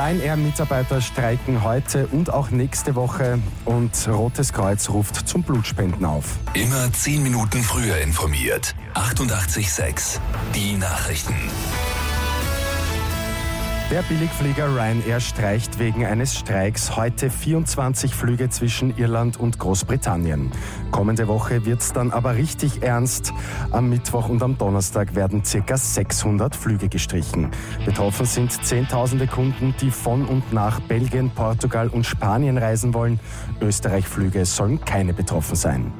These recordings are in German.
Ryanair-Mitarbeiter streiken heute und auch nächste Woche und Rotes Kreuz ruft zum Blutspenden auf. Immer zehn Minuten früher informiert. 88.6 Die Nachrichten. Der Billigflieger Ryanair streicht wegen eines Streiks heute 24 Flüge zwischen Irland und Großbritannien. Kommende Woche wird es dann aber richtig ernst. Am Mittwoch und am Donnerstag werden ca. 600 Flüge gestrichen. Betroffen sind Zehntausende Kunden, die von und nach Belgien, Portugal und Spanien reisen wollen. Österreich-Flüge sollen keine betroffen sein.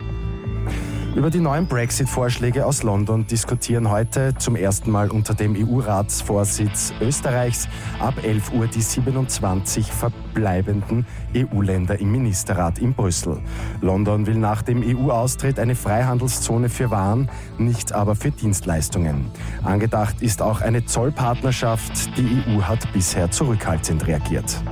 Über die neuen Brexit-Vorschläge aus London diskutieren heute zum ersten Mal unter dem EU-Ratsvorsitz Österreichs ab 11 Uhr die 27 verbleibenden EU-Länder im Ministerrat in Brüssel. London will nach dem EU-Austritt eine Freihandelszone für Waren, nicht aber für Dienstleistungen. Angedacht ist auch eine Zollpartnerschaft. Die EU hat bisher zurückhaltend reagiert.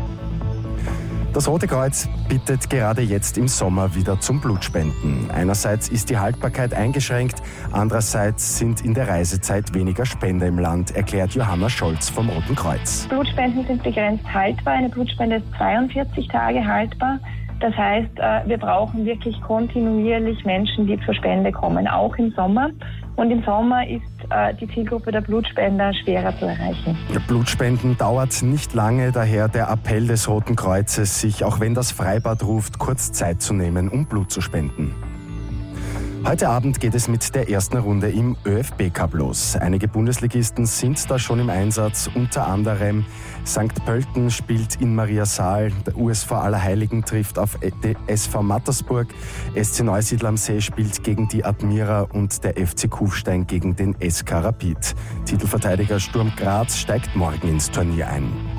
Das Rote Kreuz bittet gerade jetzt im Sommer wieder zum Blutspenden. Einerseits ist die Haltbarkeit eingeschränkt, andererseits sind in der Reisezeit weniger Spender im Land, erklärt Johanna Scholz vom Roten Kreuz. Blutspenden sind begrenzt haltbar. Eine Blutspende ist 42 Tage haltbar. Das heißt, äh, wir brauchen wirklich kontinuierlich Menschen, die zur Spende kommen, auch im Sommer. Und im Sommer ist äh, die Zielgruppe der Blutspender schwerer zu erreichen. Blutspenden dauert nicht lange, daher der Appell des Roten Kreuzes, sich, auch wenn das Freibad ruft, kurz Zeit zu nehmen, um Blut zu spenden. Heute Abend geht es mit der ersten Runde im ÖFB Cup los. Einige Bundesligisten sind da schon im Einsatz, unter anderem St. Pölten spielt in Mariasaal, der USV Allerheiligen trifft auf SV Mattersburg, SC Neusiedl am See spielt gegen die Admira und der FC Kufstein gegen den SK Rapid. Titelverteidiger Sturm Graz steigt morgen ins Turnier ein.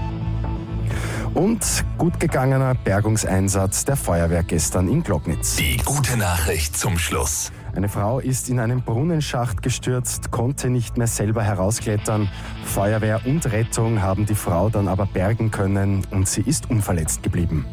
Und gut gegangener Bergungseinsatz der Feuerwehr gestern in Glocknitz. Die gute Nachricht zum Schluss. Eine Frau ist in einen Brunnenschacht gestürzt, konnte nicht mehr selber herausklettern. Feuerwehr und Rettung haben die Frau dann aber bergen können und sie ist unverletzt geblieben.